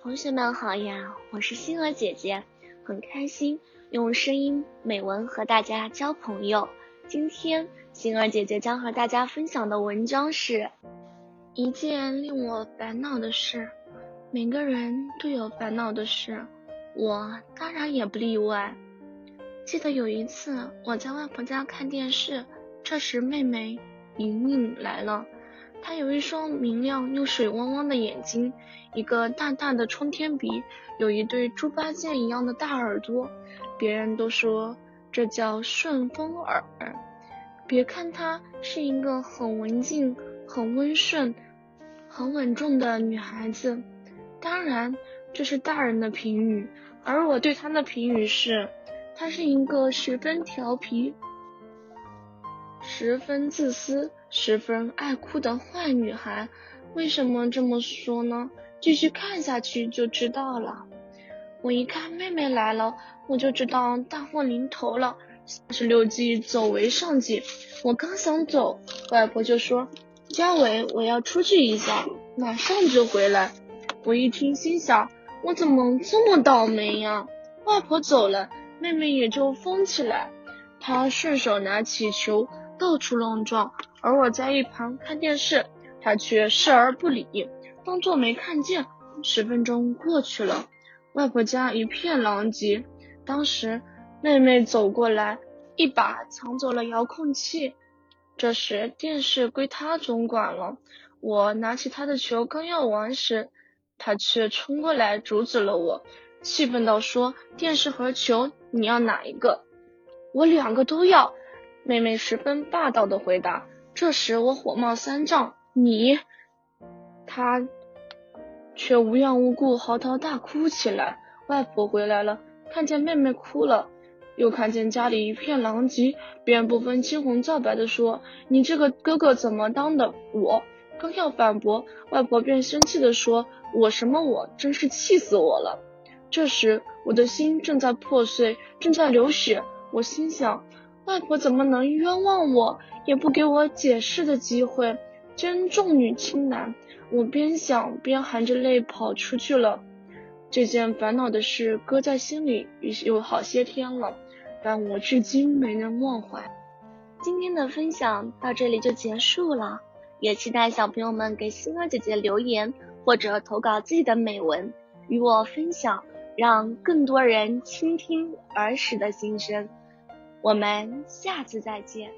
同学们好呀，我是星儿姐姐，很开心用声音美文和大家交朋友。今天星儿姐姐将和大家分享的文章是一件令我烦恼的事。每个人都有烦恼的事，我当然也不例外。记得有一次我在外婆家看电视，这时妹妹莹莹来了。她有一双明亮又水汪汪的眼睛，一个大大的冲天鼻，有一对猪八戒一样的大耳朵。别人都说这叫顺风耳。别看她是一个很文静、很温顺、很稳重的女孩子，当然这是大人的评语，而我对她的评语是，她是一个十分调皮、十分自私。十分爱哭的坏女孩，为什么这么说呢？继续看下去就知道了。我一看妹妹来了，我就知道大祸临头了。三十六计，走为上计。我刚想走，外婆就说：“佳伟，我要出去一下，马上就回来。”我一听，心想：我怎么这么倒霉呀？外婆走了，妹妹也就疯起来。她顺手拿起球，到处乱撞。而我在一旁看电视，他却视而不理，当作没看见。十分钟过去了，外婆家一片狼藉。当时妹妹走过来，一把抢走了遥控器。这时电视归她总管了。我拿起她的球刚要玩时，她却冲过来阻止了我，气愤到：“说电视和球，你要哪一个？”我两个都要。妹妹十分霸道的回答。这时我火冒三丈，你，他却无缘无故嚎啕大哭起来。外婆回来了，看见妹妹哭了，又看见家里一片狼藉，便不分青红皂白的说：“你这个哥哥怎么当的？”我刚要反驳，外婆便生气的说：“我什么我？真是气死我了！”这时我的心正在破碎，正在流血，我心想。外婆怎么能冤枉我，也不给我解释的机会，真重女轻男。我边想边含着泪跑出去了。这件烦恼的事搁在心里有好些天了，但我至今没能忘怀。今天的分享到这里就结束了，也期待小朋友们给星儿姐姐留言或者投稿自己的美文与我分享，让更多人倾听儿时的心声。我们下次再见。